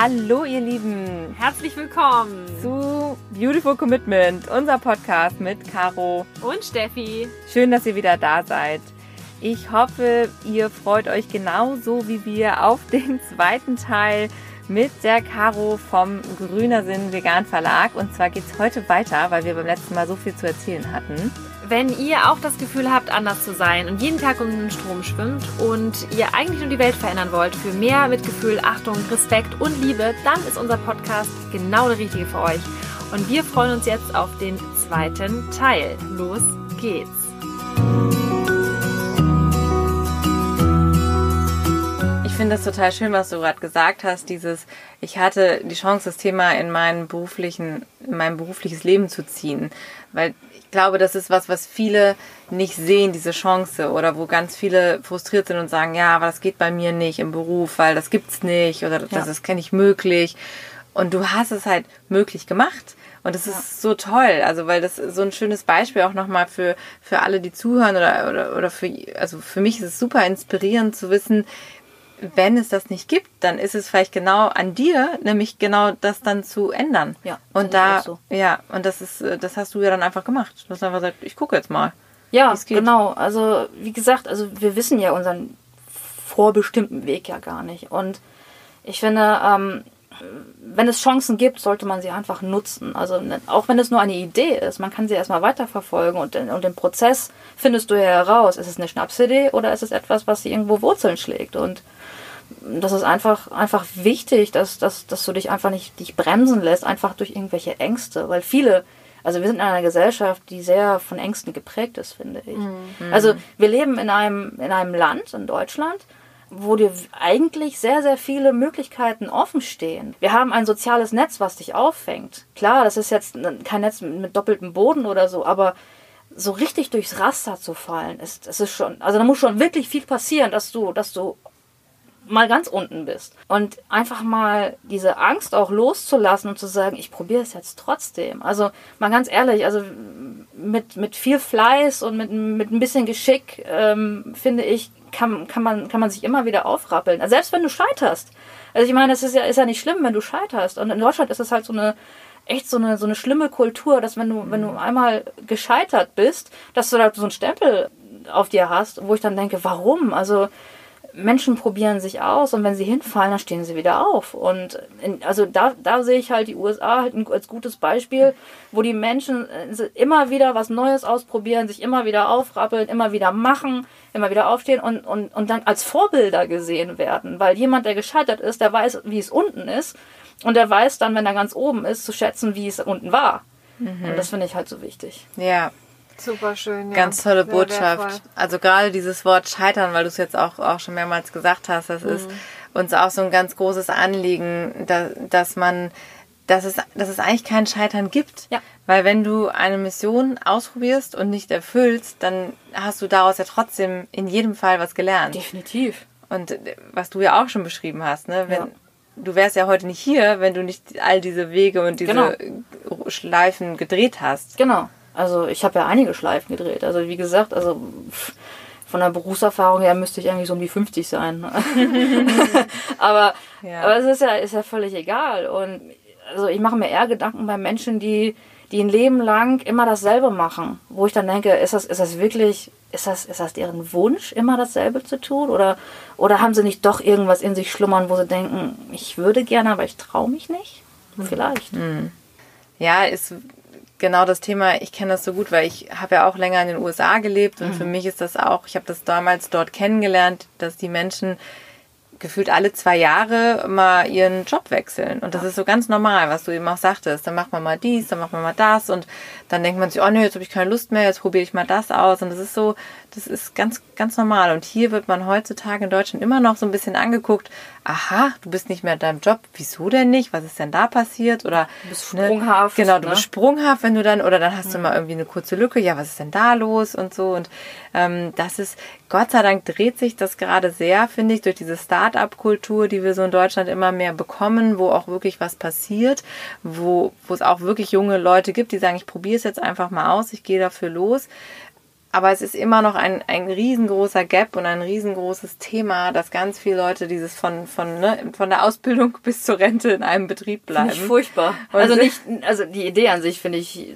Hallo ihr Lieben, herzlich willkommen zu Beautiful Commitment, unser Podcast mit Caro und Steffi. Schön, dass ihr wieder da seid. Ich hoffe, ihr freut euch genauso wie wir auf den zweiten Teil mit der Caro vom Grüner Sinn Vegan Verlag. Und zwar geht es heute weiter, weil wir beim letzten Mal so viel zu erzählen hatten. Wenn ihr auch das Gefühl habt, anders zu sein und jeden Tag um den Strom schwimmt und ihr eigentlich nur die Welt verändern wollt für mehr Mitgefühl, Achtung, Respekt und Liebe, dann ist unser Podcast genau der richtige für euch. Und wir freuen uns jetzt auf den zweiten Teil. Los geht's! finde das total schön, was du gerade gesagt hast. Dieses, ich hatte die Chance, das Thema in meinen beruflichen, in mein berufliches Leben zu ziehen. Weil ich glaube, das ist was, was viele nicht sehen, diese Chance. Oder wo ganz viele frustriert sind und sagen, ja, aber das geht bei mir nicht im Beruf, weil das gibt's nicht oder das ja. ist gar nicht möglich. Und du hast es halt möglich gemacht. Und das ist so toll, also weil das ist so ein schönes Beispiel auch nochmal für, für alle, die zuhören oder, oder, oder für, also für mich ist es super inspirierend zu wissen, wenn es das nicht gibt, dann ist es vielleicht genau an dir, nämlich genau das dann zu ändern. Ja. Und da, so. ja, und das ist, äh, das hast du ja dann einfach gemacht. Du hast einfach gesagt, ich gucke jetzt mal. Ja, genau. Also wie gesagt, also wir wissen ja unseren vorbestimmten Weg ja gar nicht. Und ich finde, ähm, wenn es Chancen gibt, sollte man sie einfach nutzen. Also ne, auch wenn es nur eine Idee ist, man kann sie erstmal weiterverfolgen und, und den Prozess findest du ja heraus. Ist es eine Schnapsidee oder ist es etwas, was sie irgendwo Wurzeln schlägt? Und das ist einfach, einfach wichtig, dass, dass, dass du dich einfach nicht dich bremsen lässt, einfach durch irgendwelche Ängste. Weil viele, also wir sind in einer Gesellschaft, die sehr von Ängsten geprägt ist, finde ich. Mhm. Also wir leben in einem, in einem Land, in Deutschland, wo dir eigentlich sehr, sehr viele Möglichkeiten offen stehen. Wir haben ein soziales Netz, was dich auffängt. Klar, das ist jetzt kein Netz mit doppeltem Boden oder so, aber so richtig durchs Raster zu fallen, ist, es ist schon, also da muss schon wirklich viel passieren, dass du, dass du mal ganz unten bist. Und einfach mal diese Angst auch loszulassen und zu sagen, ich probiere es jetzt trotzdem. Also mal ganz ehrlich, also mit, mit viel Fleiß und mit, mit ein bisschen Geschick, ähm, finde ich, kann, kann, man, kann man sich immer wieder aufrappeln. Also selbst wenn du scheiterst. Also ich meine, es ist ja, ist ja nicht schlimm, wenn du scheiterst. Und in Deutschland ist es halt so eine echt so eine, so eine schlimme Kultur, dass wenn du, wenn du einmal gescheitert bist, dass du da so einen Stempel auf dir hast, wo ich dann denke, warum? Also Menschen probieren sich aus und wenn sie hinfallen, dann stehen sie wieder auf. Und in, also da, da sehe ich halt die USA halt als gutes Beispiel, wo die Menschen äh, immer wieder was Neues ausprobieren, sich immer wieder aufrappeln, immer wieder machen, immer wieder aufstehen und, und, und dann als Vorbilder gesehen werden. Weil jemand, der gescheitert ist, der weiß, wie es unten ist und der weiß dann, wenn er ganz oben ist, zu schätzen, wie es unten war. Mhm. Und das finde ich halt so wichtig. Ja, Super schön, ja. Ganz tolle Sehr Botschaft. Wertvoll. Also gerade dieses Wort Scheitern, weil du es jetzt auch, auch schon mehrmals gesagt hast, das mhm. ist uns auch so ein ganz großes Anliegen, da, dass man, dass es, dass es eigentlich kein Scheitern gibt. Ja. Weil wenn du eine Mission ausprobierst und nicht erfüllst, dann hast du daraus ja trotzdem in jedem Fall was gelernt. Definitiv. Und äh, was du ja auch schon beschrieben hast, ne? Wenn, ja. Du wärst ja heute nicht hier, wenn du nicht all diese Wege und diese genau. Schleifen gedreht hast. Genau. Also ich habe ja einige Schleifen gedreht. Also wie gesagt, also von der Berufserfahrung her müsste ich eigentlich so um die 50 sein. aber, ja. aber es ist ja, ist ja völlig egal. Und also ich mache mir eher Gedanken bei Menschen, die, die ein Leben lang immer dasselbe machen. Wo ich dann denke, ist das, ist das wirklich, ist das, ist das deren Wunsch, immer dasselbe zu tun? Oder, oder haben sie nicht doch irgendwas in sich schlummern, wo sie denken, ich würde gerne, aber ich traue mich nicht? Vielleicht. Hm. Ja, ist genau das Thema, ich kenne das so gut, weil ich habe ja auch länger in den USA gelebt und mhm. für mich ist das auch, ich habe das damals dort kennengelernt, dass die Menschen gefühlt alle zwei Jahre mal ihren Job wechseln. Und das ist so ganz normal, was du eben auch sagtest. Dann macht man mal dies, dann macht man mal das und dann denkt man sich, oh nee, jetzt habe ich keine Lust mehr, jetzt probiere ich mal das aus. Und das ist so, das ist ganz, ganz normal. Und hier wird man heutzutage in Deutschland immer noch so ein bisschen angeguckt, aha, du bist nicht mehr in deinem Job, wieso denn nicht? Was ist denn da passiert? Oder du bist ne, sprunghaft. Ne? Genau, du ne? bist sprunghaft, wenn du dann, oder dann hast mhm. du mal irgendwie eine kurze Lücke, ja, was ist denn da los und so. Und ähm, das ist, Gott sei Dank dreht sich das gerade sehr, finde ich, durch diese Start-up-Kultur, die wir so in Deutschland immer mehr bekommen, wo auch wirklich was passiert, wo, wo es auch wirklich junge Leute gibt, die sagen, ich probiere es jetzt einfach mal aus, ich gehe dafür los aber es ist immer noch ein, ein riesengroßer Gap und ein riesengroßes Thema, dass ganz viele Leute dieses von, von, ne, von der Ausbildung bis zur Rente in einem Betrieb bleiben. Finde ich furchtbar. Und also nicht, also die Idee an sich finde ich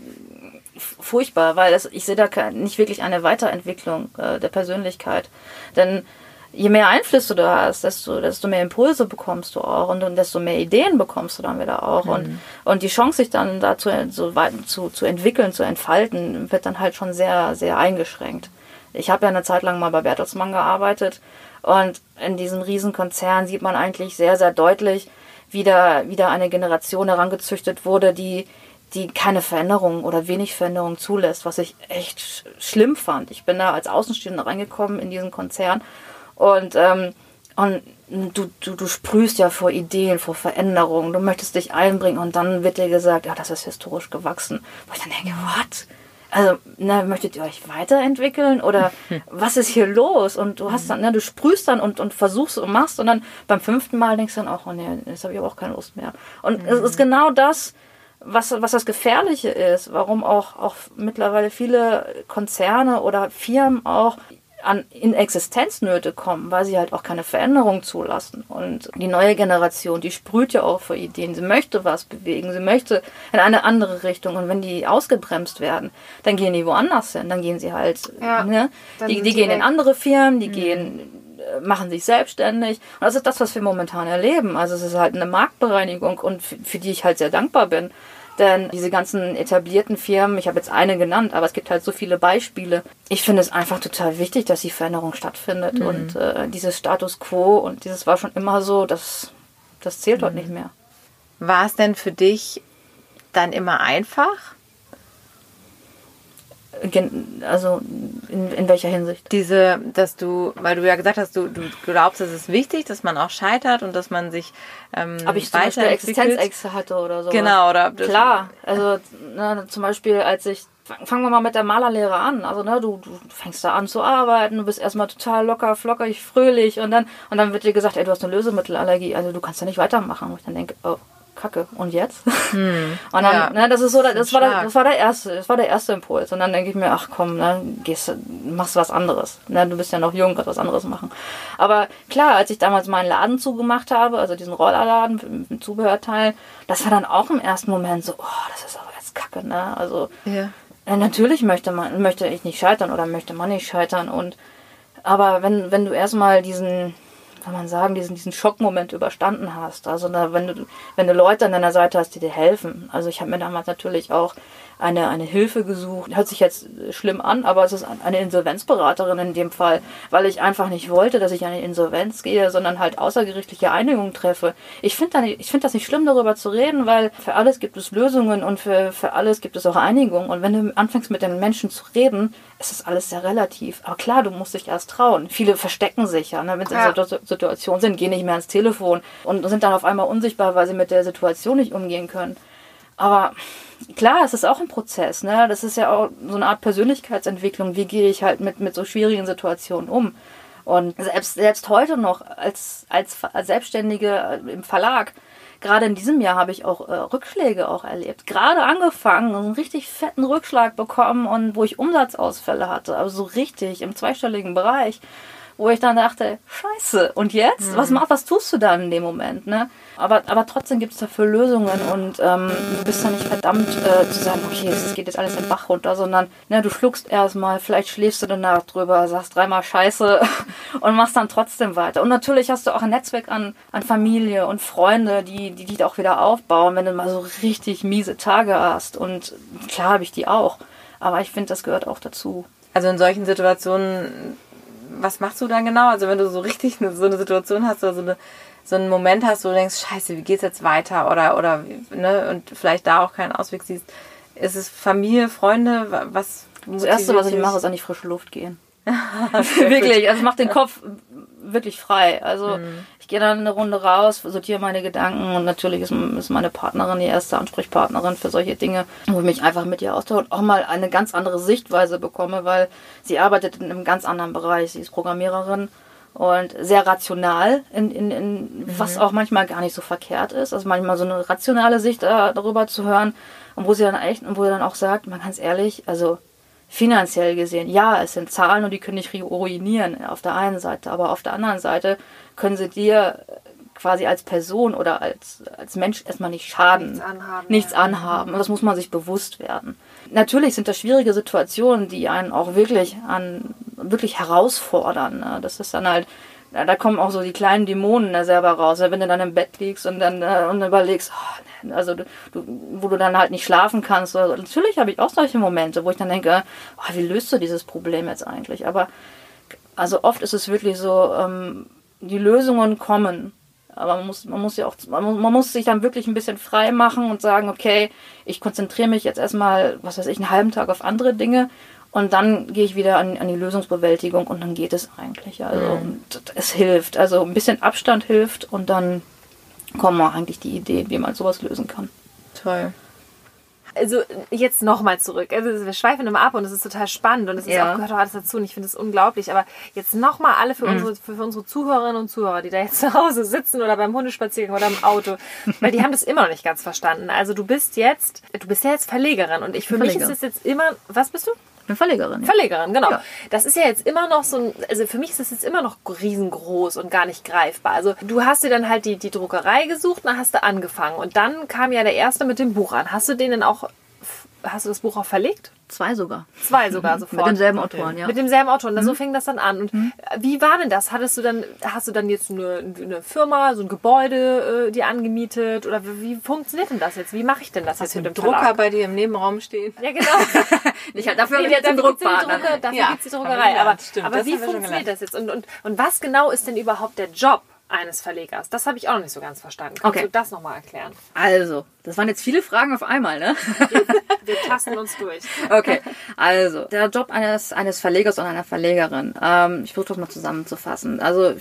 furchtbar, weil das, ich sehe da nicht wirklich eine Weiterentwicklung äh, der Persönlichkeit. Denn je mehr Einflüsse du hast, desto, desto mehr Impulse bekommst du auch und, und desto mehr Ideen bekommst du dann wieder auch. Mhm. Und, und die Chance, sich dann dazu so weit, zu, zu entwickeln, zu entfalten, wird dann halt schon sehr, sehr eingeschränkt. Ich habe ja eine Zeit lang mal bei Bertelsmann gearbeitet und in diesem Riesenkonzern sieht man eigentlich sehr, sehr deutlich, wie da wieder eine Generation herangezüchtet wurde, die, die keine Veränderung oder wenig Veränderung zulässt, was ich echt schlimm fand. Ich bin da als Außenstehender reingekommen in diesen Konzern und, ähm, und du, du, du sprühst ja vor Ideen, vor Veränderungen, du möchtest dich einbringen und dann wird dir gesagt, ja, das ist historisch gewachsen. Wo ich dann denke, what? Also, na, möchtet ihr euch weiterentwickeln oder was ist hier los? Und du hast dann, ne, du sprühst dann und, und versuchst und machst und dann beim fünften Mal denkst du dann auch, oh nee, jetzt habe ich aber auch keine Lust mehr. Und mhm. es ist genau das, was, was das Gefährliche ist, warum auch, auch mittlerweile viele Konzerne oder Firmen auch an, in Existenznöte kommen, weil sie halt auch keine Veränderung zulassen. Und die neue Generation, die sprüht ja auch vor Ideen. Sie möchte was bewegen, sie möchte in eine andere Richtung. Und wenn die ausgebremst werden, dann gehen die woanders hin. Dann gehen sie halt, ja, ne? Die, die gehen weg. in andere Firmen, die mhm. gehen äh, machen sich selbstständig. Und das ist das, was wir momentan erleben. Also es ist halt eine Marktbereinigung und für, für die ich halt sehr dankbar bin. Denn diese ganzen etablierten Firmen, ich habe jetzt eine genannt, aber es gibt halt so viele Beispiele. Ich finde es einfach total wichtig, dass die Veränderung stattfindet. Mhm. Und äh, dieses Status quo und dieses war schon immer so, das, das zählt mhm. heute nicht mehr. War es denn für dich dann immer einfach? Also in, in welcher Hinsicht? Diese, dass du, weil du ja gesagt hast, du, du glaubst, es ist wichtig, dass man auch scheitert und dass man sich ähm, Aber ich zum Beispiel Existenzängste hatte oder so. Genau, oder? Klar, also ne, zum Beispiel als ich fangen wir mal mit der Malerlehre an. Also, ne, du, du fängst da an zu arbeiten, du bist erstmal total locker, flockig, fröhlich und dann, und dann wird dir gesagt, ey, du hast eine Lösemittelallergie, also du kannst ja nicht weitermachen. Und ich dann denke, oh, Kacke, und jetzt? Hm. Und dann, ja. ne, das ist so, das, das war der, das war der erste, das war der erste Impuls. Und dann denke ich mir, ach komm, ne, gehst, machst was anderes. Ne, du bist ja noch jung, kannst was anderes machen. Aber klar, als ich damals meinen Laden zugemacht habe, also diesen Rollerladen mit, mit Zubehörteil, das war dann auch im ersten Moment so, oh, das ist aber jetzt Kacke, ne? Also, ja. äh, natürlich möchte man, möchte ich nicht scheitern oder möchte man nicht scheitern und, aber wenn, wenn du erstmal diesen, kann man sagen, diesen, diesen Schockmoment überstanden hast. Also na, wenn du, wenn du Leute an deiner Seite hast, die dir helfen. Also ich habe mir damals natürlich auch eine, eine Hilfe gesucht. Hört sich jetzt schlimm an, aber es ist eine Insolvenzberaterin in dem Fall, weil ich einfach nicht wollte, dass ich eine Insolvenz gehe, sondern halt außergerichtliche Einigungen treffe. Ich finde find das nicht schlimm, darüber zu reden, weil für alles gibt es Lösungen und für, für alles gibt es auch Einigungen. Und wenn du anfängst mit den Menschen zu reden, ist das alles sehr relativ. Aber klar, du musst dich erst trauen. Viele verstecken sich ja, ne? wenn sie ja. in so Situation sind, gehen nicht mehr ans Telefon und sind dann auf einmal unsichtbar, weil sie mit der Situation nicht umgehen können. Aber klar, es ist auch ein Prozess, ne? Das ist ja auch so eine Art Persönlichkeitsentwicklung. Wie gehe ich halt mit, mit so schwierigen Situationen um? Und selbst, selbst heute noch als, als, als Selbstständige im Verlag, gerade in diesem Jahr habe ich auch äh, Rückschläge auch erlebt. Gerade angefangen, einen richtig fetten Rückschlag bekommen und wo ich Umsatzausfälle hatte, also so richtig im zweistelligen Bereich wo ich dann dachte, scheiße, und jetzt? Mhm. Was, mach, was tust du dann in dem Moment? Ne? Aber, aber trotzdem gibt es dafür Lösungen und ähm, du bist dann nicht verdammt äh, zu sagen, okay, es geht jetzt alles den Bach runter, sondern ne, du schluckst erstmal, vielleicht schläfst du Nacht drüber, sagst dreimal Scheiße und machst dann trotzdem weiter. Und natürlich hast du auch ein Netzwerk an, an Familie und Freunde, die, die dich auch wieder aufbauen, wenn du mal so richtig miese Tage hast. Und klar habe ich die auch. Aber ich finde, das gehört auch dazu. Also in solchen Situationen was machst du dann genau? Also wenn du so richtig so eine Situation hast oder so, eine, so einen Moment hast, wo du denkst, scheiße, wie geht's jetzt weiter? Oder, oder, ne, und vielleicht da auch keinen Ausweg siehst. Ist es Familie, Freunde? Was? Das Erste, was ich mache, ist an die frische Luft gehen. wirklich, also es macht den Kopf wirklich frei. Also mhm. ich gehe dann eine Runde raus, sortiere meine Gedanken und natürlich ist, ist, meine Partnerin die erste Ansprechpartnerin für solche Dinge, wo ich mich einfach mit ihr austausche und auch mal eine ganz andere Sichtweise bekomme, weil sie arbeitet in einem ganz anderen Bereich. Sie ist Programmiererin und sehr rational, in, in, in mhm. was auch manchmal gar nicht so verkehrt ist. Also manchmal so eine rationale Sicht äh, darüber zu hören und wo sie dann echt, wo sie dann auch sagt, man ganz ehrlich, also finanziell gesehen, ja, es sind Zahlen und die können dich ruinieren auf der einen Seite, aber auf der anderen Seite können sie dir quasi als Person oder als, als Mensch erstmal nicht schaden. Nichts anhaben, Nichts ja. anhaben. Und das muss man sich bewusst werden. Natürlich sind das schwierige Situationen, die einen auch wirklich an, wirklich herausfordern. Ne? Das ist dann halt, da kommen auch so die kleinen Dämonen da selber raus. Wenn du dann im Bett liegst und dann äh, und überlegst, oh, also du, wo du dann halt nicht schlafen kannst. So. Natürlich habe ich auch solche Momente, wo ich dann denke, oh, wie löst du dieses Problem jetzt eigentlich? Aber also oft ist es wirklich so, ähm, die Lösungen kommen. Aber man muss, man muss ja auch, man muss, man muss sich dann wirklich ein bisschen frei machen und sagen, okay, ich konzentriere mich jetzt erstmal, was weiß ich, einen halben Tag auf andere Dinge und dann gehe ich wieder an, an die Lösungsbewältigung und dann geht es eigentlich. Also und es hilft. Also ein bisschen Abstand hilft und dann kommen auch eigentlich die Ideen, wie man sowas lösen kann. Toll. Also jetzt nochmal zurück. Also wir schweifen immer ab und es ist total spannend und es ist Ja. auch, gehört auch alles dazu und ich finde es unglaublich. Aber jetzt nochmal alle für, unsere, für, für unsere Zuhörerinnen und Zuhörer, die da jetzt zu Hause sitzen oder beim Hundespaziergang oder im Auto, weil die haben das immer noch nicht ganz verstanden. Also du bist jetzt, du bist ja jetzt Verlegerin und ich für mich ist Verleger. es jetzt immer, was bist du? Bin Verlegerin. Verlegerin, genau. Ja. Das ist ja jetzt immer noch so ein, also für mich ist das jetzt immer noch riesengroß und gar nicht greifbar. Also du hast dir dann halt die, die Druckerei gesucht, dann hast du angefangen und dann kam ja der erste mit dem Buch an. Hast du den denn auch, hast du das Buch auch verlegt? Zwei sogar. Zwei sogar sofort. Mit denselben Autoren, ja. Mit demselben Autor. Und so fing das dann an. Und wie war denn das? Hattest du dann, hast du dann jetzt eine, eine Firma, so ein Gebäude äh, dir angemietet? Oder wie, wie funktioniert denn das jetzt? Wie mache ich denn das jetzt mit dem Drucker Verlag? bei dir im Nebenraum stehen. Ja, genau. Ich dafür Nee, habe ich jetzt einen die Druckpartner. Drucker, dafür Ja, gibt's die haben wir Druckerei. Aber, aber das wie funktioniert das jetzt? Und, und, und was genau ist denn überhaupt der Job eines Verlegers? Das habe ich auch noch nicht so ganz verstanden. Kannst Okay. du das nochmal erklären? Also, das waren jetzt viele Fragen auf einmal, ne? Wir tasten uns durch. Okay, also der Job eines, eines Verlegers und einer Verlegerin. Ähm, ich versuche das mal zusammenzufassen. Also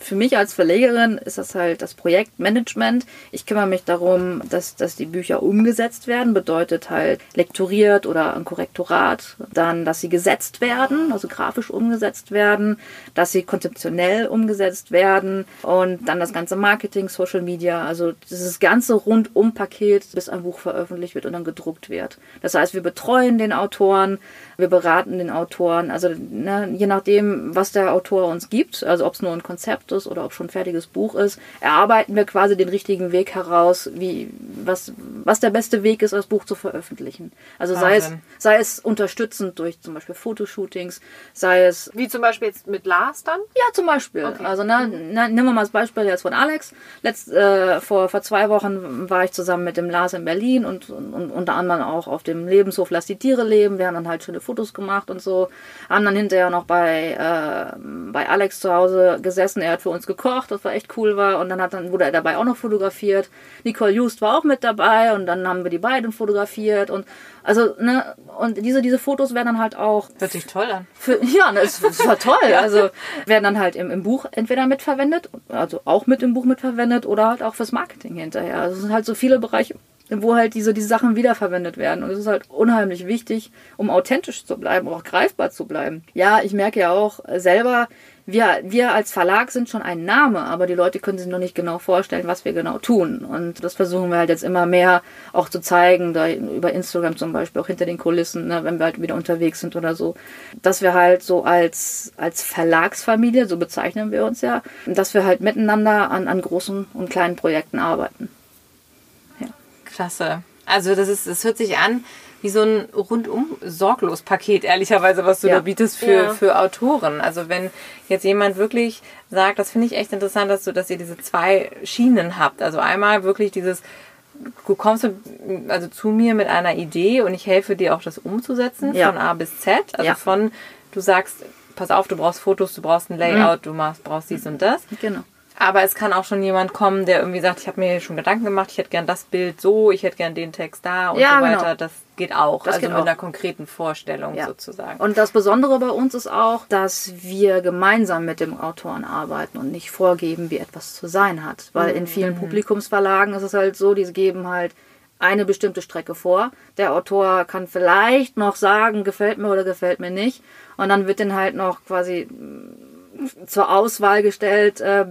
für mich als Verlegerin ist das halt das Projektmanagement. Ich kümmere mich darum, dass, dass die Bücher umgesetzt werden, bedeutet halt lektoriert oder ein Korrektorat. Dann, dass sie gesetzt werden, also grafisch umgesetzt werden, dass sie konzeptionell umgesetzt werden und dann das ganze Marketing, Social Media, also dieses ganze Rundum-Paket, bis ein Buch veröffentlicht wird und dann gedruckt wird. Das heißt, wir betreuen den Autoren, wir beraten den Autoren, also ne, je nachdem, was der Autor uns gibt, also ob es nur ein Konzept ist oder ob schon ein fertiges Buch ist, erarbeiten wir quasi den richtigen Weg heraus, wie was was der beste Weg ist, das Buch zu veröffentlichen. Also sei es sei es unterstützend durch zum Beispiel Fotoshootings, sei es Wie zum Beispiel jetzt mit Lars dann? ja, zum Beispiel. Also, ne, na, nehmen wir mal das Beispiel jetzt von Alex. Letzt, äh, vor, vor zwei Wochen war ich zusammen mit dem Lars in Berlin und, und, und unter anderem auch auf dem Lebenshof Lass die Tiere leben. Wir haben dann halt schöne Fotos gemacht und so. Haben dann hinterher noch bei, äh, bei Alex zu Hause gesessen. Er hat für uns gekocht, das war echt cool war. Und dann hat dann wurde er dabei auch noch fotografiert. Nicole Just war auch mit dabei und dann haben wir die beiden fotografiert und also, ne, und diese, diese Fotos werden dann halt auch Hört sich toll an. für, ja, das, das war toll. Also werden dann halt im, im Buch entweder mitverwendet, also auch mit im Buch mitverwendet oder halt auch fürs Marketing hinterher. Also es sind halt so viele Bereiche, wo halt diese, diese Sachen wiederverwendet werden. Und es ist halt unheimlich wichtig, um authentisch zu bleiben, auch greifbar zu bleiben. Ja, ich merke ja auch selber, wir, wir als Verlag sind schon ein Name, aber die Leute können sich noch nicht genau vorstellen, was wir genau tun. Und das versuchen wir halt jetzt immer mehr auch zu zeigen, da über Instagram zum Beispiel, auch hinter den Kulissen, ne, wenn wir halt wieder unterwegs sind oder so. Dass wir halt so als, als Verlagsfamilie, so bezeichnen wir uns ja, dass wir halt miteinander an, an großen und kleinen Projekten arbeiten. Klasse. Also das ist, das hört sich an wie so ein rundum sorglos Paket, ehrlicherweise, was du Ja. da bietest für, Ja. für Autoren. Also wenn jetzt jemand wirklich sagt, das finde ich echt interessant, dass du, dass ihr diese zwei Schienen habt. Also einmal wirklich dieses, du kommst also zu mir mit einer Idee und ich helfe dir auch das umzusetzen Ja. von A bis Z. Also von, du sagst, pass auf, du brauchst Fotos, du brauchst ein Layout, du machst, brauchst dies und das. Genau. Aber es kann auch schon jemand kommen, der irgendwie sagt, ich habe mir schon Gedanken gemacht, ich hätte gern das Bild so, ich hätte gern den Text da und Ja, so weiter. genau. Das geht auch. Das also geht mit auch. einer konkreten Vorstellung Ja. sozusagen. Und das Besondere bei uns ist auch, dass wir gemeinsam mit dem Autoren arbeiten und nicht vorgeben, wie etwas zu sein hat. Weil in vielen Publikumsverlagen ist es halt so, die geben halt eine bestimmte Strecke vor. Der Autor kann vielleicht noch sagen, gefällt mir oder gefällt mir nicht. Und dann wird dann halt noch quasi zur Auswahl gestellt, äh,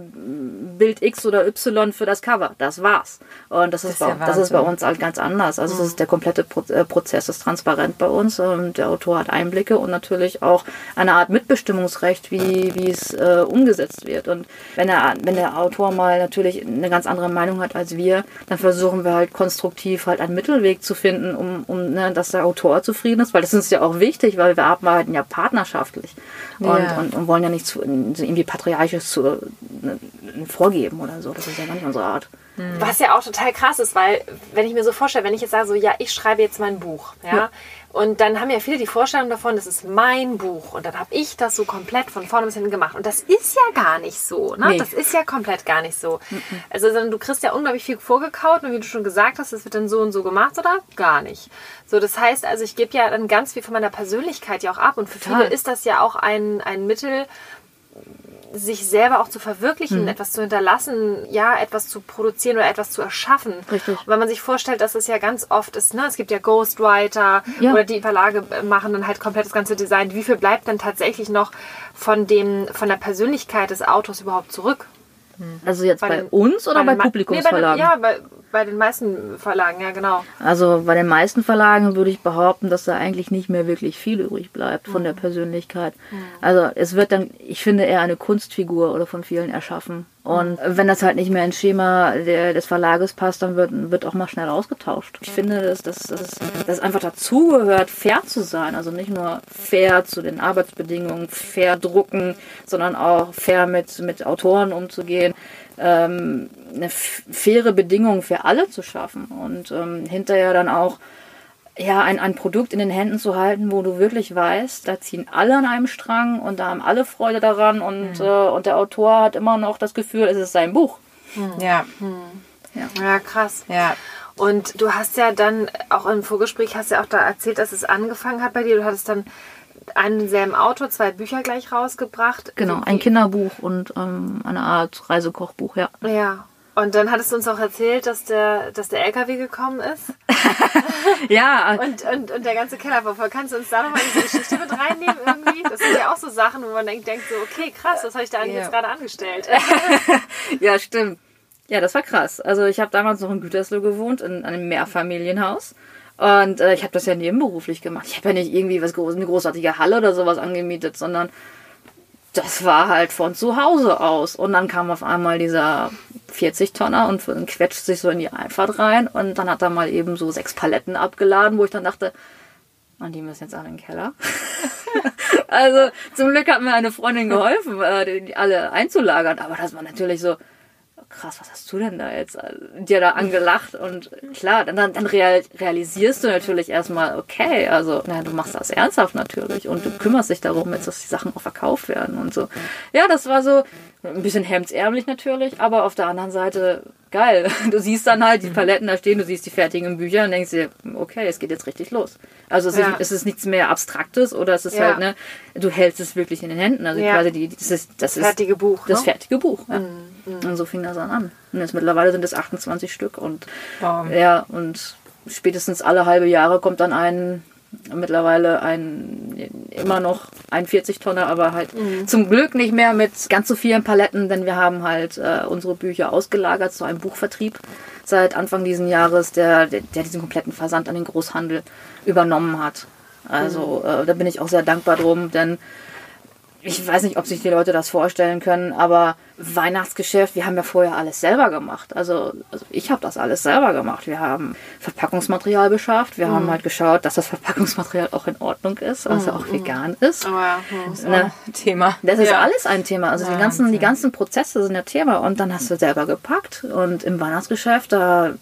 Bild X oder Y für das Cover. Das war's. Und das, ist, ist ja bei, das ist bei uns halt ganz anders. Also das ist der komplette Pro äh, Prozess ist transparent bei uns. Und der Autor hat Einblicke und natürlich auch eine Art Mitbestimmungsrecht, wie, wie es äh, umgesetzt wird. Und wenn der, wenn der Autor mal natürlich eine ganz andere Meinung hat als wir, dann versuchen wir halt konstruktiv halt einen Mittelweg zu finden, um, um ne, dass der Autor zufrieden ist, weil das ist uns ja auch wichtig, weil wir arbeiten ja partnerschaftlich und, Ja. und, und wollen ja nichts zu, irgendwie patriarchisch zu, ne, vorgeben oder so. Das ist ja gar nicht unsere Art. Was ja auch total krass ist, weil wenn ich mir so vorstelle, wenn ich jetzt sage, so ja, ich schreibe jetzt mein Buch, ja, Ja. und dann haben ja viele die Vorstellung davon, das ist mein Buch und dann habe ich das so komplett von vorne bis hinten gemacht und das ist ja gar nicht so, ne? Nee. Das ist ja komplett gar nicht so. Also sondern du kriegst ja unglaublich viel vorgekaut und wie du schon gesagt hast, das wird dann so und so gemacht oder gar nicht. So, das heißt also, ich gebe ja dann ganz viel von meiner Persönlichkeit ja auch ab und für viele ist das ja auch ein, ein Mittel, sich selber auch zu verwirklichen, etwas zu hinterlassen, ja, etwas zu produzieren oder etwas zu erschaffen. Richtig. Und wenn man sich vorstellt, dass es ja ganz oft ist, ne, es gibt ja Ghostwriter Ja. oder die Verlage machen dann halt komplett das ganze Design. Wie viel bleibt dann tatsächlich noch von dem, von der Persönlichkeit des Autors überhaupt zurück? Also jetzt bei, den- uns oder bei, Ma- Publikumsverlagen? Nee, bei ja, bei, bei den meisten Verlagen, ja, genau. Also bei den meisten Verlagen würde ich behaupten, dass da eigentlich nicht mehr wirklich viel übrig bleibt von Mhm. der Persönlichkeit. Also es wird dann, ich finde, eher eine Kunstfigur oder von vielen erschaffen. Und wenn das halt nicht mehr ins Schema der, des Verlages passt, dann wird, wird auch mal schnell ausgetauscht. Ich finde, dass das dass, dass einfach dazugehört, fair zu sein. Also nicht nur fair zu den Arbeitsbedingungen, fair drucken, sondern auch fair mit, mit Autoren umzugehen ähm, eine faire Bedingung für alle zu schaffen und ähm, hinterher dann auch ja, ein, ein Produkt in den Händen zu halten, wo du wirklich weißt, da ziehen alle an einem Strang und da haben alle Freude daran und, äh, und der Autor hat immer noch das Gefühl, es ist sein Buch. Ja, Ja, krass. ja. Und du hast ja dann auch im Vorgespräch hast ja auch da erzählt, dass es angefangen hat bei dir. Du hattest dann einen selben Autor, zwei Bücher gleich rausgebracht. Genau, ein Kinderbuch und ähm, eine Art Reisekochbuch, ja. Ja. Und dann hattest du uns auch erzählt, dass der, dass der LKW gekommen ist Ja, und, und, und der ganze Keller war voll. Kannst du uns da nochmal diese Geschichte mit reinnehmen irgendwie? Das sind ja auch so Sachen, wo man denkt, denkt so, okay, krass, was habe ich da eigentlich Ja. jetzt gerade angestellt? ja, stimmt. Ja, das war krass. Also ich habe damals noch in Gütersloh gewohnt, in einem Mehrfamilienhaus. Und äh, ich habe das ja nebenberuflich gemacht. Ich habe ja nicht irgendwie was eine großartige Halle oder sowas angemietet, sondern das war halt von zu Hause aus. Und dann kam auf einmal dieser 40-Tonner und quetscht sich so in die Einfahrt rein. Und dann hat er mal eben so sechs Paletten abgeladen, wo ich dann dachte, und die müssen jetzt alle in den Keller. also zum Glück hat mir eine Freundin geholfen, äh, die alle einzulagern. Aber das war natürlich so, krass, was hast du denn da jetzt äh, dir da angelacht? Und klar, dann, dann, dann real, realisierst du natürlich erstmal, okay, also na, du machst das ernsthaft natürlich und du kümmerst dich darum, jetzt, dass die Sachen auch verkauft werden und so. Ja, das war so ein bisschen hemdsärmlich natürlich, aber auf der anderen Seite geil. Du siehst dann halt die Paletten da stehen, du siehst die fertigen Bücher und denkst dir, okay, es geht jetzt richtig los. Also es, Ja. ist, es ist nichts mehr Abstraktes oder es ist Ja. halt, ne, du hältst es wirklich in den Händen. Also Ja. quasi die, das ist, das ist Fertige Buch, das ne? fertige Buch. Ja. Und so fing das dann an. Und jetzt mittlerweile sind es 28 Stück und Wow. ja, und spätestens alle halbe Jahre kommt dann ein mittlerweile ein immer noch ein 40 Tonner, aber halt zum Glück nicht mehr mit ganz so vielen Paletten, denn wir haben halt äh, unsere Bücher ausgelagert zu einem Buchvertrieb seit Anfang diesen Jahres, der, der, der diesen kompletten Versand an den Großhandel übernommen hat. Also äh, da bin ich auch sehr dankbar drum, denn ich weiß nicht, ob sich die Leute das vorstellen können, aber Weihnachtsgeschäft, wir haben ja vorher alles selber gemacht. Also, also ich habe das alles selber gemacht. Wir haben Verpackungsmaterial beschafft, wir haben halt geschaut, dass das Verpackungsmaterial auch in Ordnung ist, also auch vegan ist. Aber, hm. Ne? Thema. Das ist Ja. alles ein Thema. Also die ganzen, die ganzen Prozesse sind ja Thema. Und dann hast du selber gepackt. Und im Weihnachtsgeschäft, da,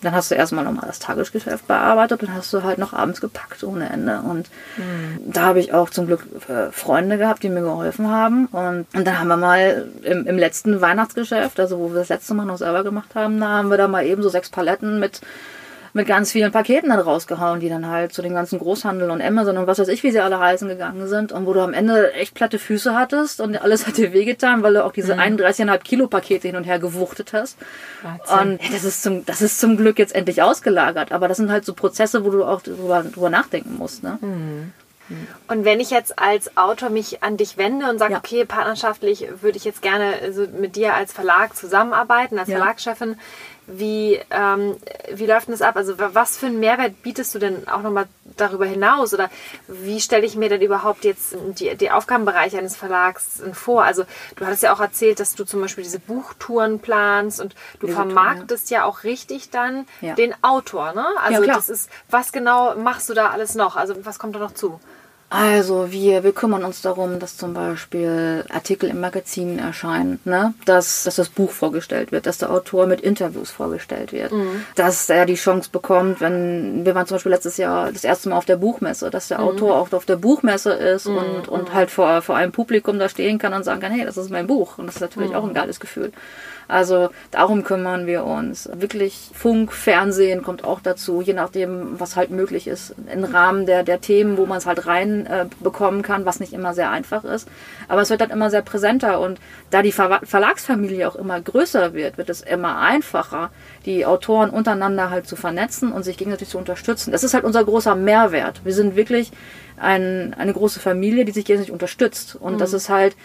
dann hast du erstmal nochmal das Tagesgeschäft bearbeitet und hast du halt noch abends gepackt ohne Ende. Und da habe ich auch zum Glück äh, Freunde gehabt, die mir geholfen haben. Und, und dann haben wir mal im, im letzten Weihnachtsgeschäft, also wo wir das letzte Mal noch selber gemacht haben, da haben wir da mal eben so sechs Paletten mit mit ganz vielen Paketen dann rausgehauen, die dann halt zu dem ganzen Großhandel und Amazon und was weiß ich, wie sie alle heißen gegangen sind und wo du am Ende echt platte Füße hattest und alles hat dir wehgetan, weil du auch diese 31,5 Kilo Pakete hin und her gewuchtet hast. Wahnsinn. Und ja, das ist zum, das ist zum Glück jetzt endlich ausgelagert, aber das sind halt so Prozesse, wo du auch drüber, drüber nachdenken musst, ne? Und wenn ich jetzt als Autor mich an dich wende und sage, Ja. okay, partnerschaftlich würde ich jetzt gerne also mit dir als Verlag zusammenarbeiten, als Ja. Verlagschefin, wie, ähm, wie läuft denn das ab? Also wa- was für einen Mehrwert bietest du denn auch nochmal darüber hinaus? Oder wie stelle ich mir denn überhaupt jetzt die, die Aufgabenbereiche eines Verlags vor? Also du hattest ja auch erzählt, dass du zum Beispiel diese Buchtouren planst und du Lesetouren, vermarktest ja. auch richtig dann Ja. den Autor, ne? Also klar. das ist, was genau machst du da alles noch? Also was kommt da noch zu? Also wir, wir kümmern uns darum, dass zum Beispiel Artikel im Magazin erscheinen, ne? dass, dass das Buch vorgestellt wird, dass der Autor mit Interviews vorgestellt wird, dass er die Chance bekommt, wenn wir waren zum Beispiel letztes Jahr das erste Mal auf der Buchmesse, dass der Autor auch auf der Buchmesse ist und, und halt vor, vor einem Publikum da stehen kann und sagen kann, hey, das ist mein Buch und das ist natürlich auch ein geiles Gefühl. Also darum kümmern wir uns. Wirklich Funk, Fernsehen kommt auch dazu, je nachdem, was halt möglich ist. Im Rahmen der, der Themen, wo man es halt rein äh, bekommen kann, was nicht immer sehr einfach ist. Aber es wird dann immer sehr präsenter und da die Ver Verlagsfamilie auch immer größer wird, wird es immer einfacher, die Autoren untereinander halt zu vernetzen und sich gegenseitig zu unterstützen. Das ist halt unser großer Mehrwert. Wir sind wirklich ein, eine große Familie, die sich gegenseitig unterstützt. Und das ist halt,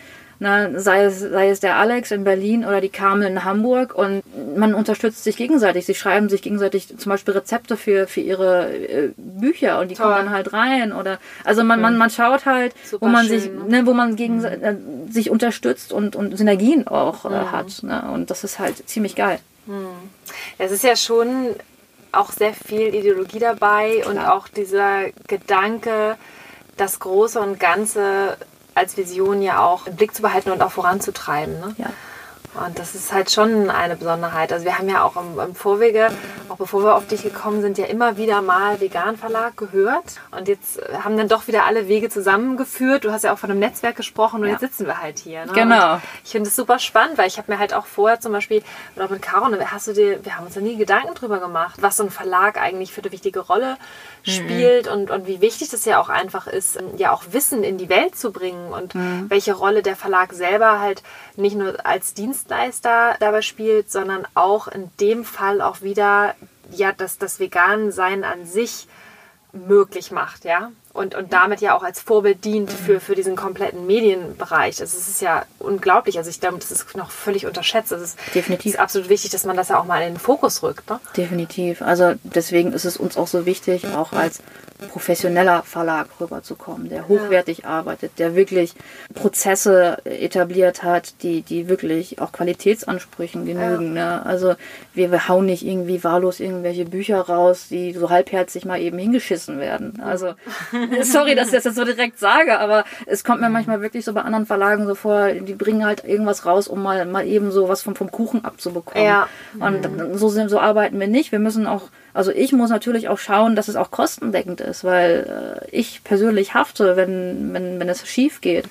Ne, sei, es, sei es der Alex in Berlin oder die Carmen in Hamburg und man unterstützt sich gegenseitig. Sie schreiben sich gegenseitig zum Beispiel Rezepte für, für ihre äh, Bücher und die Toll. kommen dann halt rein. Oder also man, man, man schaut halt, Super wo man schön, sich, ne? ne, wo man gegen, äh, sich unterstützt und, und Synergien auch äh, hat. Ne? Und das ist halt ziemlich geil. Es ist ja schon auch sehr viel Ideologie dabei und Klar. auch dieser Gedanke, das Große und Ganze als Vision ja auch im Blick zu behalten und auch voranzutreiben. Ne? Ja. Und das ist halt schon eine Besonderheit. Also wir haben ja auch im, im Vorwege, auch bevor wir auf dich gekommen sind, ja immer wieder mal Vegan Verlag gehört. Und jetzt äh, haben dann doch wieder alle Wege zusammengeführt. Du hast ja auch von einem Netzwerk gesprochen und Ja. jetzt sitzen wir halt hier. Ne? Genau. Und ich finde es super spannend, weil ich habe mir halt auch vorher zum Beispiel, oder auch mit Caro, ne, hast du dir, wir haben uns da nie Gedanken drüber gemacht, was so ein Verlag eigentlich für eine wichtige Rolle spielt und, und wie wichtig das ja auch einfach ist, ähm, ja auch Wissen in die Welt zu bringen und welche Rolle der Verlag selber halt nicht nur als Dienstleister dabei spielt, sondern auch in dem Fall auch wieder ja das, das Vegan-Sein an sich möglich macht, ja. Und, und damit ja auch als Vorbild dient für, für diesen kompletten Medienbereich. Also es ist ja unglaublich. Also ich glaube, das ist noch völlig unterschätzt. Es ist, Definitiv. ist absolut wichtig, dass man das ja auch mal in den Fokus rückt. Ne? Definitiv. Also deswegen ist es uns auch so wichtig, auch als professioneller Verlag rüberzukommen, der hochwertig arbeitet, der wirklich Prozesse etabliert hat, die, die wirklich auch Qualitätsansprüchen genügen. Ne? Also wir, wir hauen nicht irgendwie wahllos irgendwelche Bücher raus, die so halbherzig mal eben hingeschissen werden. Also sorry, dass ich das jetzt so direkt sage, aber es kommt mir manchmal wirklich so bei anderen Verlagen so vor, die bringen halt irgendwas raus, um mal, mal eben so was vom, vom Kuchen abzubekommen. Ja. Und so, sind- so arbeiten wir nicht. Wir müssen auch, also ich muss natürlich auch schauen, dass es auch kostendeckend ist, weil äh, ich persönlich hafte, wenn, wenn, wenn es schief geht.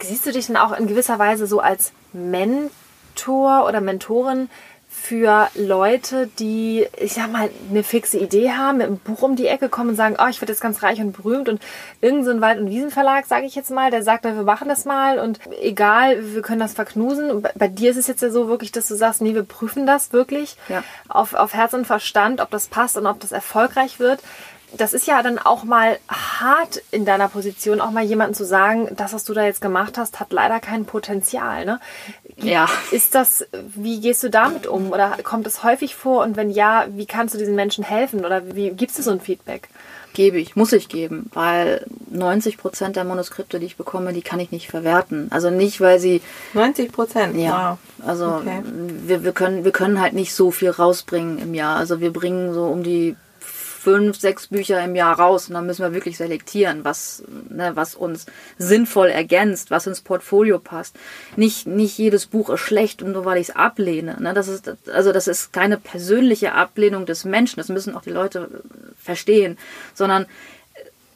Siehst du dich denn auch in gewisser Weise so als Mentor oder Mentorin für Leute, die, ich sag mal, eine fixe Idee haben, mit einem Buch um die Ecke kommen und sagen, oh, ich werde jetzt ganz reich und berühmt und irgendein so ein Wald- und Wiesenverlag, sage ich jetzt mal, der sagt, wir machen das mal und egal, wir können das verknusen. Bei dir ist es jetzt ja so wirklich, dass du sagst, nee, wir prüfen das wirklich Ja. auf, auf Herz und Verstand, ob das passt und ob das erfolgreich wird. Das ist ja dann auch mal hart in deiner Position, auch mal jemandem zu sagen, das, was du da jetzt gemacht hast, hat leider kein Potenzial. Ne? Ja. Ist das, wie gehst du damit um? Oder kommt es häufig vor? Und wenn ja, wie kannst du diesen Menschen helfen? Oder wie gibst du so ein Feedback? Gebe ich, muss ich geben, weil 90 Prozent der Manuskripte, die ich bekomme, die kann ich nicht verwerten. Also nicht, weil sie 90 Prozent. Ja, also Okay. wir, wir, können, wir können halt nicht so viel rausbringen im Jahr. Also wir bringen so um die fünf, sechs Bücher im Jahr raus und dann müssen wir wirklich selektieren, was, ne, was uns sinnvoll ergänzt, was ins Portfolio passt. Nicht, nicht jedes Buch ist schlecht und nur weil ich es ablehne. Ne? Das ist, also das ist keine persönliche Ablehnung des Menschen, das müssen auch die Leute verstehen, sondern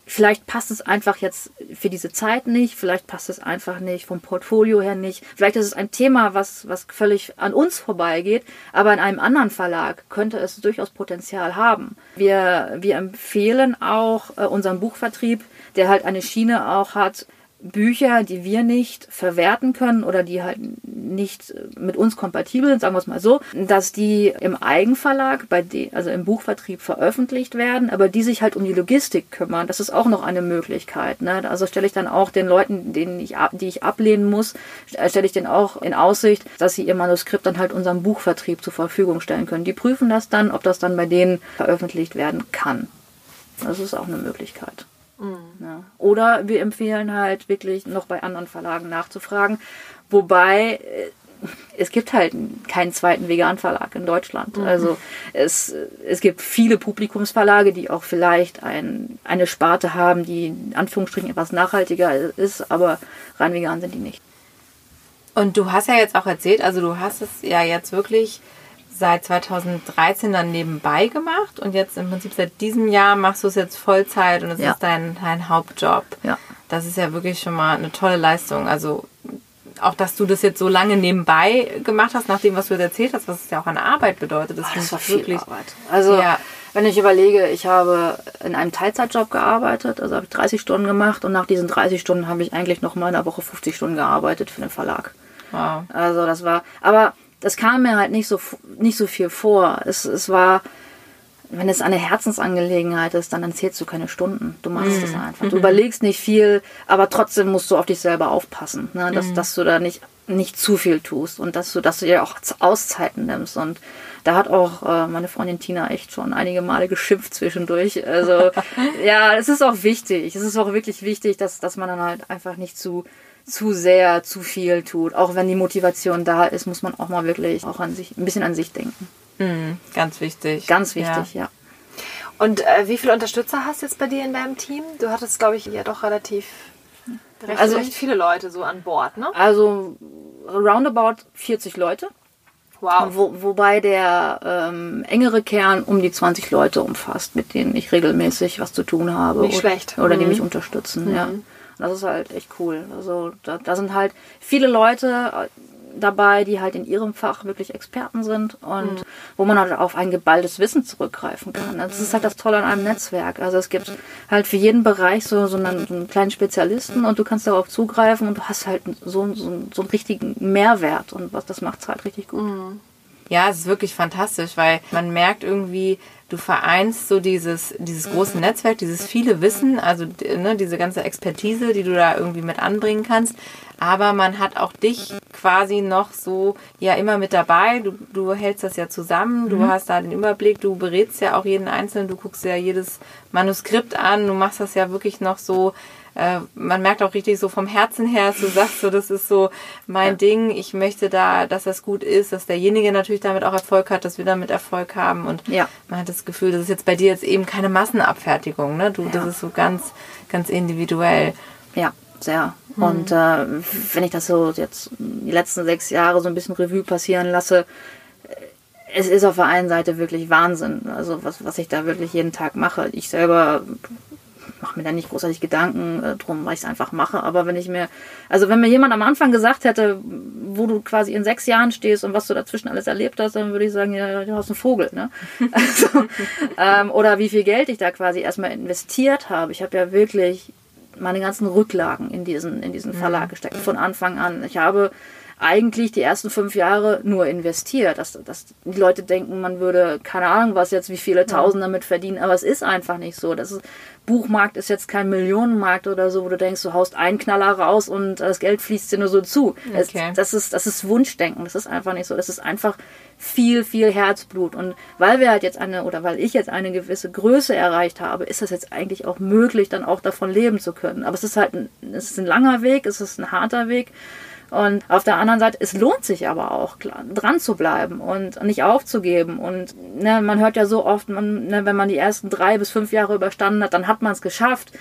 Vielleicht passt es einfach jetzt für diese Zeit nicht, vielleicht passt es einfach nicht vom Portfolio her nicht. Vielleicht ist es ein Thema, was, was völlig an uns vorbeigeht, aber in einem anderen Verlag könnte es durchaus Potenzial haben. Wir, wir empfehlen auch äh, unseren Buchvertrieb, der halt eine Schiene auch hat, Bücher, die wir nicht verwerten können oder die halt nicht mit uns kompatibel sind, sagen wir es mal so, dass die im Eigenverlag, bei de, also im Buchvertrieb veröffentlicht werden, aber die sich halt um die Logistik kümmern. Das ist auch noch eine Möglichkeit. Ne? Also stelle ich dann auch den Leuten, denen ich, die ich ablehnen muss, stelle ich denen auch in Aussicht, dass sie ihr Manuskript dann halt unserem Buchvertrieb zur Verfügung stellen können. Die prüfen das dann, ob das dann bei denen veröffentlicht werden kann. Das ist auch eine Möglichkeit. Mhm. Ja. Oder wir empfehlen halt wirklich noch bei anderen Verlagen nachzufragen. Wobei äh, es gibt halt keinen zweiten Vegan-Verlag in Deutschland. Mhm. Also es, es gibt viele Publikumsverlage, die auch vielleicht ein, eine Sparte haben, die in Anführungsstrichen etwas nachhaltiger ist, aber rein vegan sind die nicht. Und du hast ja jetzt auch erzählt, also du hast es ja jetzt wirklich seit 2013 dann nebenbei gemacht und jetzt im Prinzip seit diesem Jahr machst du es jetzt Vollzeit und es ja. ist dein, dein Hauptjob. Ja. Das ist ja wirklich schon mal eine tolle Leistung. Also auch, dass du das jetzt so lange nebenbei gemacht hast, nach dem, was du jetzt erzählt hast, was es ja auch an Arbeit bedeutet. Das, oh, das war viel wirklich, Arbeit. Also, ja. wenn ich überlege, ich habe in einem Teilzeitjob gearbeitet, also habe ich 30 Stunden gemacht und nach diesen 30 Stunden habe ich eigentlich noch mal in der Woche 50 Stunden gearbeitet für den Verlag. Wow. Also das war, aber das kam mir halt nicht so, nicht so viel vor. Es, es war, wenn es eine Herzensangelegenheit ist, dann zählst du keine Stunden. Du machst es mm. einfach. Du überlegst nicht viel, aber trotzdem musst du auf dich selber aufpassen, ne? dass, mm. dass du da nicht, nicht zu viel tust und dass du, dass du dir auch Auszeiten nimmst. Und da hat auch äh, meine Freundin Tina echt schon einige Male geschimpft zwischendurch. Also ja, es ist auch wichtig. Es ist auch wirklich wichtig, dass, dass man dann halt einfach nicht zu zu sehr, zu viel tut. Auch wenn die Motivation da ist, muss man auch mal wirklich auch an sich, ein bisschen an sich denken. Mhm, ganz wichtig. Ganz wichtig, ja. ja. Und äh, wie viele Unterstützer hast du jetzt bei dir in deinem Team? Du hattest, glaube ich, ja doch relativ recht, also, recht viele Leute so an Bord, ne? Also roundabout 40 Leute. Wow. Wo, wobei der ähm, engere Kern um die 20 Leute umfasst, mit denen ich regelmäßig was zu tun habe. Nicht oder, schlecht. Oder mhm. die mich unterstützen, mhm. ja. Das ist halt echt cool. Also da, da sind halt viele Leute äh, dabei, die halt in ihrem Fach wirklich Experten sind und mhm. wo man halt auf ein geballtes Wissen zurückgreifen kann. Das ist halt das Tolle an einem Netzwerk. Also es gibt halt für jeden Bereich so, so, einen, so einen kleinen Spezialisten und du kannst darauf zugreifen und du hast halt so, so, so einen richtigen Mehrwert und was das macht halt richtig gut. Mhm. Ja, es ist wirklich fantastisch, weil man merkt irgendwie, du vereinst so dieses, dieses große Netzwerk, dieses viele Wissen, also ne, diese ganze Expertise, die du da irgendwie mit anbringen kannst. Aber man hat auch dich quasi noch so ja immer mit dabei. Du, du hältst das ja zusammen, du mhm. hast da den Überblick, du berätst ja auch jeden Einzelnen, du guckst ja jedes Manuskript an, du machst das ja wirklich noch so äh, man merkt auch richtig so vom Herzen her, du sagst so, das ist so mein ja. Ding, ich möchte da, dass das gut ist, dass derjenige natürlich damit auch Erfolg hat, dass wir damit Erfolg haben und ja. man hat das Gefühl, das ist jetzt bei dir jetzt eben keine Massenabfertigung, ne? Du, ja. das ist so ganz, ganz individuell. Ja, sehr. Hm. Und äh, wenn ich das so jetzt die letzten sechs Jahre so ein bisschen Revue passieren lasse, äh, es ist auf der einen Seite wirklich Wahnsinn, also was, was ich da wirklich jeden Tag mache. Ich selber mache mir da nicht großartig Gedanken äh, drum, weil ich es einfach mache. Aber wenn ich mir, also wenn mir jemand am Anfang gesagt hätte, wo du quasi in sechs Jahren stehst und was du dazwischen alles erlebt hast, dann würde ich sagen, ja, du hast einen Vogel, ne? also, ähm, oder wie viel Geld ich da quasi erstmal investiert habe. Ich habe ja wirklich meine ganzen Rücklagen in diesen, in diesen Verlag gesteckt, von Anfang an. Ich habe eigentlich die ersten fünf Jahre nur investiert. Dass, dass die Leute denken, man würde, keine Ahnung, was jetzt, wie viele Tausend damit verdienen, aber es ist einfach nicht so. Das ist, Buchmarkt ist jetzt kein Millionenmarkt oder so, wo du denkst, du haust einen Knaller raus und das Geld fließt dir nur so zu. Okay. Das, das, ist, das ist Wunschdenken. Das ist einfach nicht so. Das ist einfach viel, viel Herzblut. Und weil wir halt jetzt eine, oder weil ich jetzt eine gewisse Größe erreicht habe, ist das jetzt eigentlich auch möglich, dann auch davon leben zu können. Aber es ist halt ein, es ist ein langer Weg, es ist ein harter Weg. Und auf der anderen Seite, es lohnt sich aber auch, dran zu bleiben und nicht aufzugeben. Und ne, man hört ja so oft, man, ne, wenn man die ersten drei bis fünf Jahre überstanden hat, dann hat man es geschafft.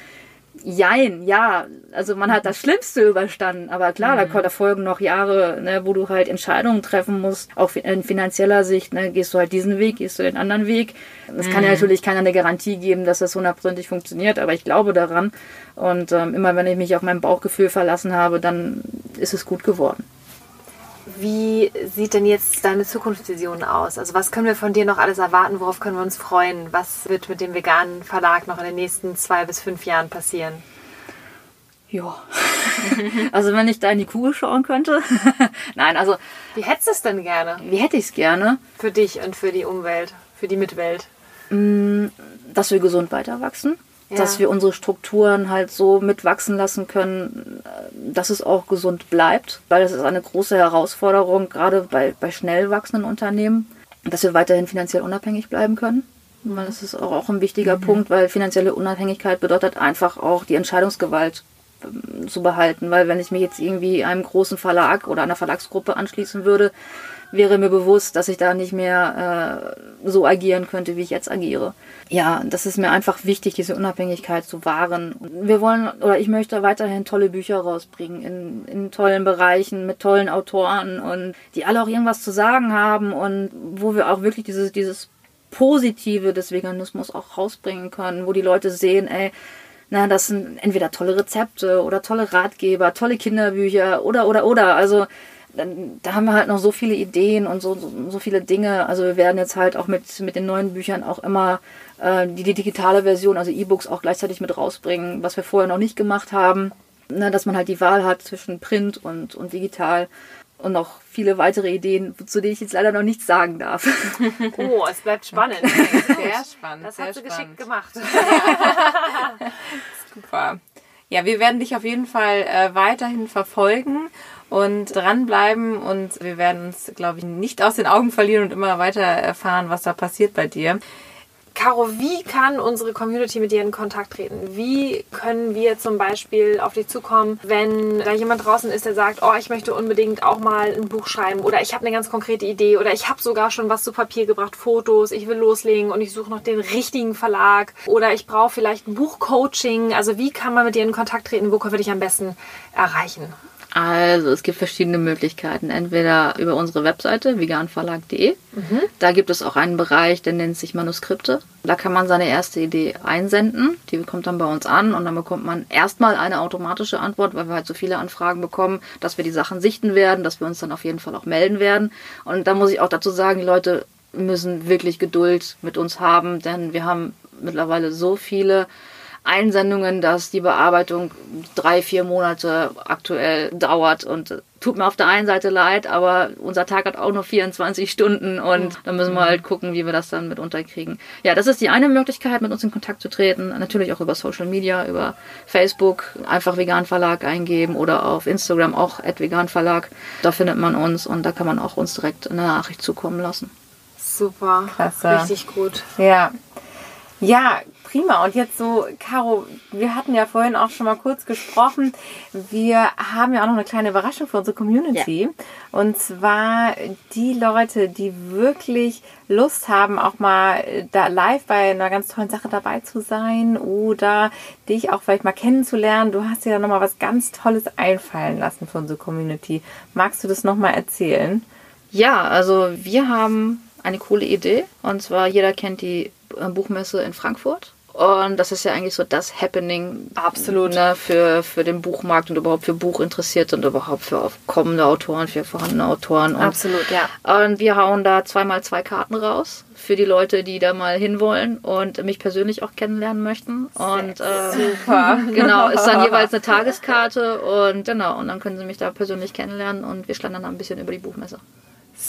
Jein, ja, also man hat das Schlimmste überstanden, aber klar, mhm. da, da, folgen noch Jahre, ne, wo du halt Entscheidungen treffen musst, auch in finanzieller Sicht, ne, gehst du halt diesen Weg, gehst du den anderen Weg. Es mhm. kann ja mhm. natürlich keiner eine Garantie geben, dass das hundertprozentig funktioniert, aber ich glaube daran und ähm, immer wenn ich mich auf mein Bauchgefühl verlassen habe, dann ist es gut geworden. Wie sieht denn jetzt deine Zukunftsvision aus? Also was können wir von dir noch alles erwarten? Worauf können wir uns freuen? Was wird mit dem veganen Verlag noch in den nächsten zwei bis fünf Jahren passieren? Ja, also wenn ich da in die Kugel schauen könnte. Nein, also Wie hättest du es denn gerne? wie hätte ich es gerne, Für dich und für die Umwelt, für die Mitwelt. dass wir gesund weiter wachsen. Ja. Dass wir unsere Strukturen halt so mitwachsen lassen können, dass es auch gesund bleibt. Weil das ist eine große Herausforderung, gerade bei, bei schnell wachsenden Unternehmen, dass wir weiterhin finanziell unabhängig bleiben können. Weil das ist auch, ein wichtiger Punkt, weil finanzielle Unabhängigkeit bedeutet einfach auch die Entscheidungsgewalt ähm, zu behalten. Weil wenn ich mich jetzt irgendwie einem großen Verlag oder einer Verlagsgruppe anschließen würde, wäre mir bewusst, dass ich da nicht mehr äh, so agieren könnte, wie ich jetzt agiere. Ja, das ist mir einfach wichtig, diese Unabhängigkeit zu wahren. Wir wollen, oder ich möchte weiterhin tolle Bücher rausbringen, in, in tollen Bereichen, mit tollen Autoren und die alle auch irgendwas zu sagen haben und wo wir auch wirklich dieses, dieses Positive des Veganismus auch rausbringen können, wo die Leute sehen, ey, na, das sind entweder tolle Rezepte oder tolle Ratgeber, tolle Kinderbücher oder, oder, oder. Also, da haben wir halt noch so viele Ideen und so, so, so viele Dinge. Also wir werden jetzt halt auch mit, mit den neuen Büchern auch immer äh, die, die digitale Version, also E-Books auch gleichzeitig mit rausbringen, was wir vorher noch nicht gemacht haben. Ne, dass man halt die Wahl hat zwischen Print und, und digital. Und noch viele weitere Ideen, zu denen ich jetzt leider noch nichts sagen darf. Oh, es bleibt spannend. Sehr spannend. Das sehr hat sie geschickt gemacht. Super. Ja, wir werden dich auf jeden Fall äh, weiterhin verfolgen und dranbleiben und wir werden uns, glaube ich, nicht aus den Augen verlieren und immer weiter erfahren, was da passiert bei dir. Caro, wie kann unsere Community mit dir in Kontakt treten? Wie können wir zum Beispiel auf dich zukommen, wenn da jemand draußen ist, der sagt, oh, ich möchte unbedingt auch mal ein Buch schreiben oder ich habe eine ganz konkrete Idee oder ich habe sogar schon was zu Papier gebracht, Fotos, ich will loslegen und ich suche noch den richtigen Verlag oder ich brauche vielleicht ein Buchcoaching. Also wie kann man mit dir in Kontakt treten? Wo können wir dich am besten erreichen? Also es gibt verschiedene Möglichkeiten. Entweder über unsere Webseite veganverlag.de. Da gibt es auch einen Bereich, der nennt sich Manuskripte. Da kann man seine erste Idee einsenden. Die kommt dann bei uns an und dann bekommt man erstmal eine automatische Antwort, weil wir halt so viele Anfragen bekommen, dass wir die Sachen sichten werden, dass wir uns dann auf jeden Fall auch melden werden. Und da muss ich auch dazu sagen, die Leute müssen wirklich Geduld mit uns haben, denn wir haben mittlerweile so viele Einsendungen, dass die Bearbeitung drei, vier Monate aktuell dauert und äh, tut mir auf der einen Seite leid, aber unser Tag hat auch nur 24 Stunden und da müssen wir halt gucken, wie wir das dann mit unterkriegen. Ja, das ist die eine Möglichkeit, mit uns in Kontakt zu treten. Natürlich auch über Social Media, über Facebook, einfach Vegan Verlag eingeben oder auf Instagram auch Vegan Verlag. Da findet man uns und da kann man auch uns direkt eine Nachricht zukommen lassen. Super, Klasse. richtig gut. Ja. Ja, prima. Und jetzt so, Caro, wir hatten ja vorhin auch schon mal kurz gesprochen. Wir haben ja auch noch eine kleine Überraschung für unsere Community. Und zwar die Leute, die wirklich Lust haben, auch mal da live bei einer ganz tollen Sache dabei zu sein oder dich auch vielleicht mal kennenzulernen. Du hast dir da nochmal was ganz Tolles einfallen lassen für unsere Community. Magst du das nochmal erzählen? Ja, also wir haben eine coole Idee. Und zwar, jeder kennt die äh, Buchmesse in Frankfurt. Und das ist ja eigentlich so das Happening Absolut. Ne, für, für den Buchmarkt und überhaupt für Buchinteressierte und überhaupt für kommende Autoren, für vorhandene Autoren. Und, Absolut, ja. Und wir hauen da zweimal zwei Karten raus für die Leute, die da mal hinwollen und mich persönlich auch kennenlernen möchten. Und äh, Super. genau, ist dann jeweils eine Tageskarte und genau, und dann können sie mich da persönlich kennenlernen und wir schlendern dann ein bisschen über die Buchmesse.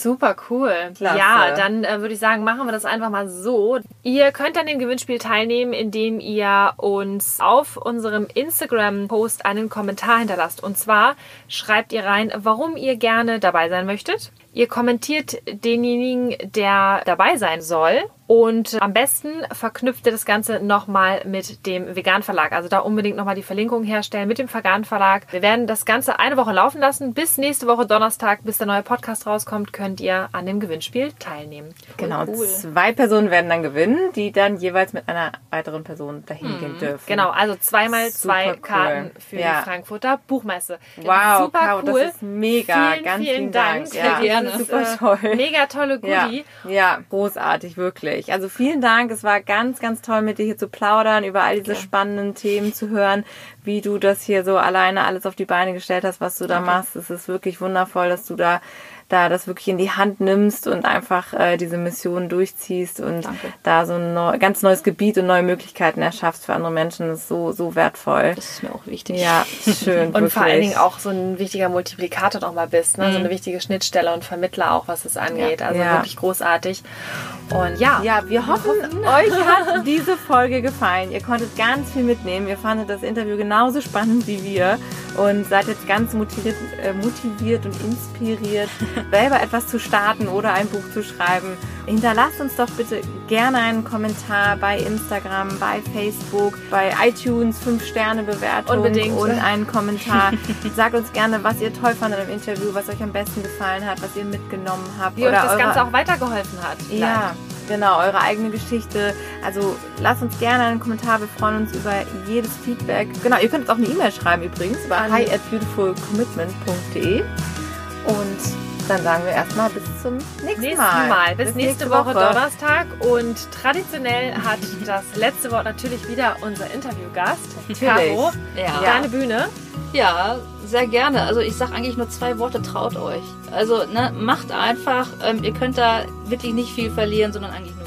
Super cool. Klasse. Ja, dann äh, würde ich sagen, machen wir das einfach mal so. Ihr könnt an dem Gewinnspiel teilnehmen, indem ihr uns auf unserem Instagram-Post einen Kommentar hinterlasst. Und zwar schreibt ihr rein, warum ihr gerne dabei sein möchtet. Ihr kommentiert denjenigen, der dabei sein soll. Und am besten verknüpft ihr das Ganze nochmal mit dem Vegan Verlag. Also da unbedingt nochmal die Verlinkung herstellen mit dem Vegan Verlag. Wir werden das Ganze eine Woche laufen lassen. Bis nächste Woche Donnerstag, bis der neue Podcast rauskommt, könnt ihr an dem Gewinnspiel teilnehmen. Genau, Cool. zwei Personen werden dann gewinnen, die dann jeweils mit einer weiteren Person dahin gehen dürfen. Genau, also zweimal zwei Super cool. Karten für Ja. die Frankfurter Buchmesse. Wow, Super Caro, cool. das ist mega. Vielen, Ganz vielen vielen Dank. Dank. Ja, das ist super Äh, toll. Mega tolle Ja, Goodie. ja, großartig, wirklich. Also vielen Dank. Es war ganz, ganz toll, mit dir hier zu plaudern, über all diese spannenden Themen zu hören, wie du das hier so alleine alles auf die Beine gestellt hast, was du da machst. Es ist wirklich wundervoll, dass du da da das wirklich in die Hand nimmst und einfach äh, diese Mission durchziehst und Danke. da so ein neu, ganz neues Gebiet und neue Möglichkeiten erschaffst für andere Menschen. Das ist so, so wertvoll. Das ist mir auch wichtig. Ja, schön. Und vor allen wirklich. Dingen auch so ein wichtiger Multiplikator nochmal bist, ne? so eine wichtige Schnittstelle und Vermittler auch, was es angeht. Also Ja. wirklich großartig. Und ja, Ja, wir hoffen, euch hat diese Folge gefallen. Ihr konntet ganz viel mitnehmen. Ihr fandet das Interview genauso spannend wie wir und seid jetzt ganz motiviert, äh, motiviert und inspiriert, selber etwas zu starten oder ein Buch zu schreiben. Hinterlasst uns doch bitte gerne einen Kommentar bei Instagram, bei Facebook, bei iTunes, 5-Sterne-Bewertung Unbedingt. und einen Kommentar. Sagt uns gerne, was ihr toll fandet im Interview, was euch am besten gefallen hat, was ihr mitgenommen habt. wie euch das eure- Ganze auch weitergeholfen hat. ja, genau, eure eigene Geschichte. Also lasst uns gerne einen Kommentar, wir freuen uns über jedes Feedback. Genau, ihr könnt uns auch eine E-Mail schreiben übrigens über hi at beautifulcommitment.de und dann sagen wir erstmal bis zum nächsten, Nächsten Mal. Mal. Bis, nächste, Woche, Donnerstag. Und traditionell hat das letzte Wort natürlich wieder unser Interviewgast, Caro. Ja. Deine Bühne. Ja, sehr gerne. Also ich sage eigentlich nur zwei Worte, traut euch. Also ne, macht einfach, ähm, ihr könnt da wirklich nicht viel verlieren, sondern eigentlich nur